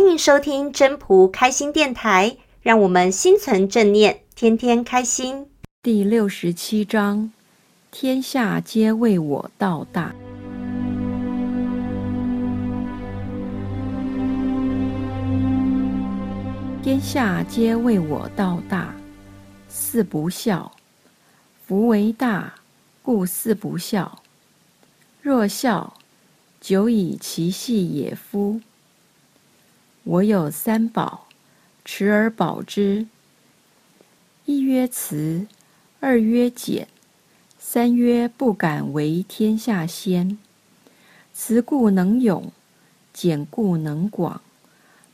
欢迎收听真仆开心电台，让我们心存正念，天天开心。第六十七章：天下皆为我道大。天下皆为我道大，四不孝。夫为大，故四不孝。若孝，久以其细也夫。我有三宝，持而保之。一曰慈，二曰俭，三曰不敢为天下先。慈故能勇，俭故能广，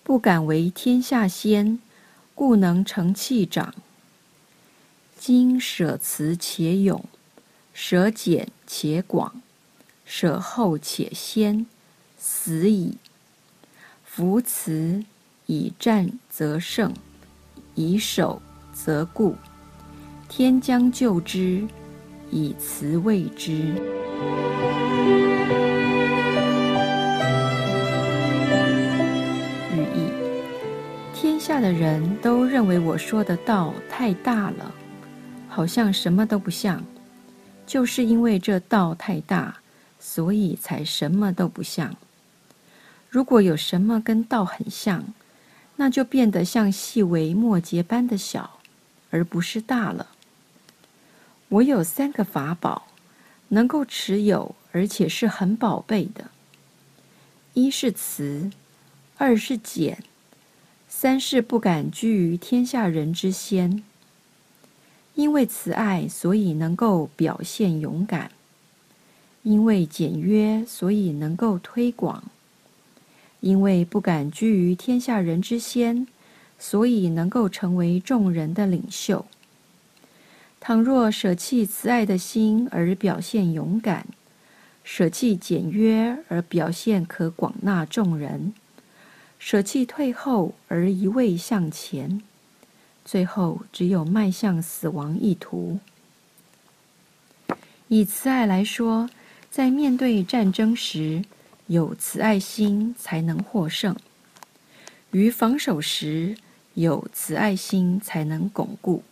不敢为天下先，故能成器长。今舍慈且勇，舍俭且广，舍后且先，死矣。夫慈以战则胜，以守则固。天将救之，以慈卫之。寓意：天下的人都认为我说的道太大了，好像什么都不像。就是因为这道太大，所以才什么都不像。如果有什么跟道很像，那就变得像细微末节般的小，而不是大了。我有三个法宝，能够持有，而且是很宝贝的。一是慈，二是俭，三是不敢居于天下人之先。因为慈爱，所以能够表现勇敢；因为简约，所以能够推广。因为不敢居于天下人之先，所以能够成为众人的领袖。倘若舍弃慈爱的心而表现勇敢，舍弃简约而表现可广纳众人，舍弃退后而一味向前，最后只有迈向死亡一途。以慈爱来说，在面对战争时，有慈爱心才能获胜，于防守时有慈爱心才能巩固。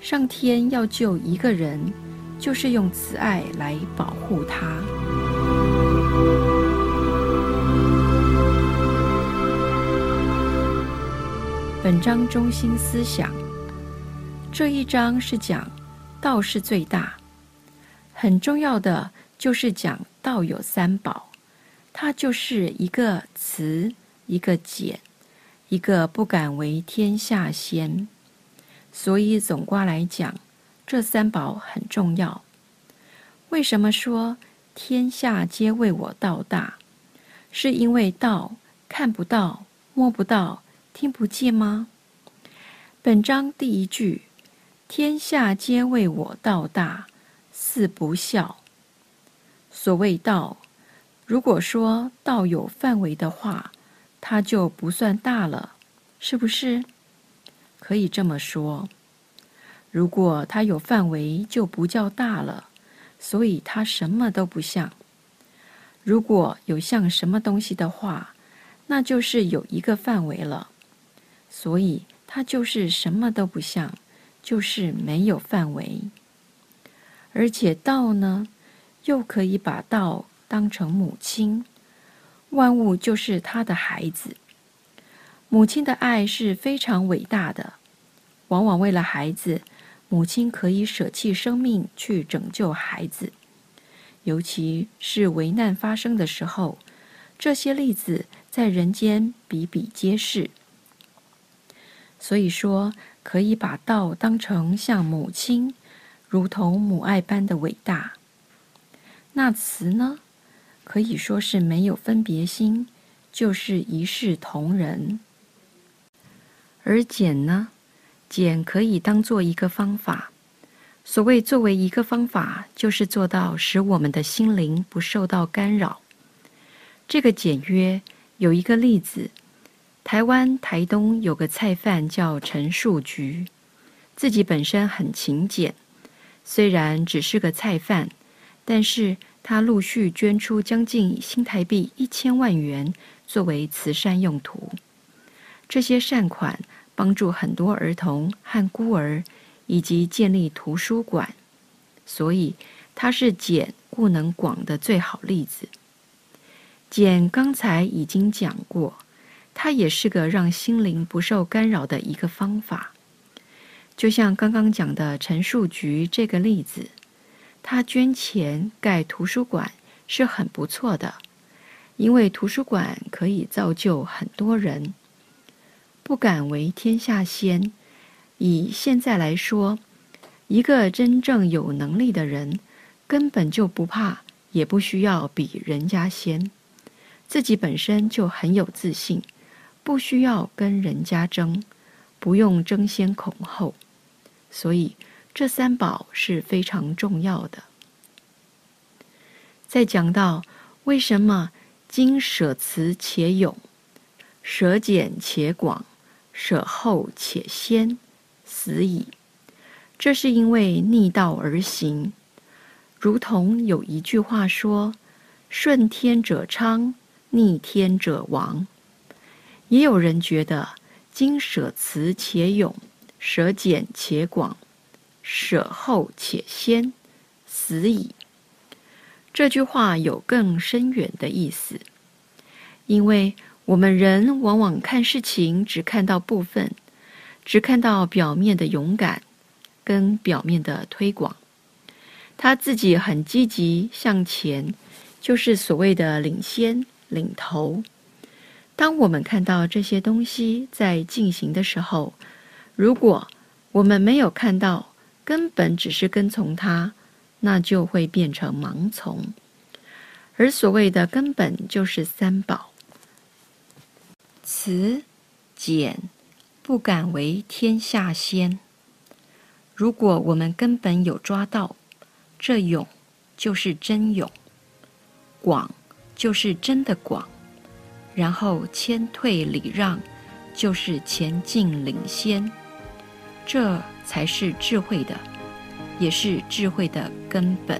上天要救一个人，就是用慈爱来保护他。本章中心思想，这一章是讲道是最大，很重要的。就是讲道有三宝，它就是一个慈，一个俭，一个不敢为天下先。所以总括来讲，这三宝很重要。为什么说天下皆为我道大？是因为道看不到、摸不到、听不见吗？本章第一句：“天下皆为我道大，四不孝。”所谓道，如果说道有范围的话，它就不算大了，是不是？可以这么说。如果它有范围，就不叫大了，所以它什么都不像。如果有像什么东西的话，那就是有一个范围了，所以它就是什么都不像，就是没有范围。而且道呢？又可以把道当成母亲，万物就是他的孩子。母亲的爱是非常伟大的，往往为了孩子，母亲可以舍弃生命去拯救孩子。尤其是危难发生的时候，这些例子在人间比比皆是。所以说，可以把道当成像母亲，如同母爱般的伟大。那慈呢，可以说是没有分别心，就是一视同仁。而俭呢，俭可以当做一个方法。所谓作为一个方法，就是做到使我们的心灵不受到干扰。这个简约有一个例子，台湾台东有个菜贩叫陈树菊，自己本身很勤俭，虽然只是个菜贩。但是他陆续捐出将近新台币一千万元作为慈善用途。这些善款帮助很多儿童和孤儿，以及建立图书馆，所以他是简故能广的最好例子。简刚才已经讲过，它也是个让心灵不受干扰的一个方法。就像刚刚讲的陈树菊这个例子。他捐钱盖图书馆是很不错的，因为图书馆可以造就很多人。不敢为天下先，以现在来说，一个真正有能力的人，根本就不怕，也不需要比人家先，自己本身就很有自信，不需要跟人家争，不用争先恐后，所以。这三宝是非常重要的。再讲到为什么今舍辞且勇，舍俭且广，舍后且先，死矣。这是因为逆道而行，如同有一句话说：“顺天者昌，逆天者亡。”也有人觉得今舍辞且勇，舍俭且广。舍后且先，死矣。这句话有更深远的意思，因为我们人往往看事情只看到部分，只看到表面的勇敢跟表面的推广。他自己很积极向前，就是所谓的领先、领头。当我们看到这些东西在进行的时候，如果我们没有看到，根本只是跟从他，那就会变成盲从。而所谓的根本就是三宝：慈、俭，不敢为天下先。如果我们根本有抓到，这勇就是真勇，广就是真的广，然后谦退礼让，就是前进领先。这才是智慧的，也是智慧的根本。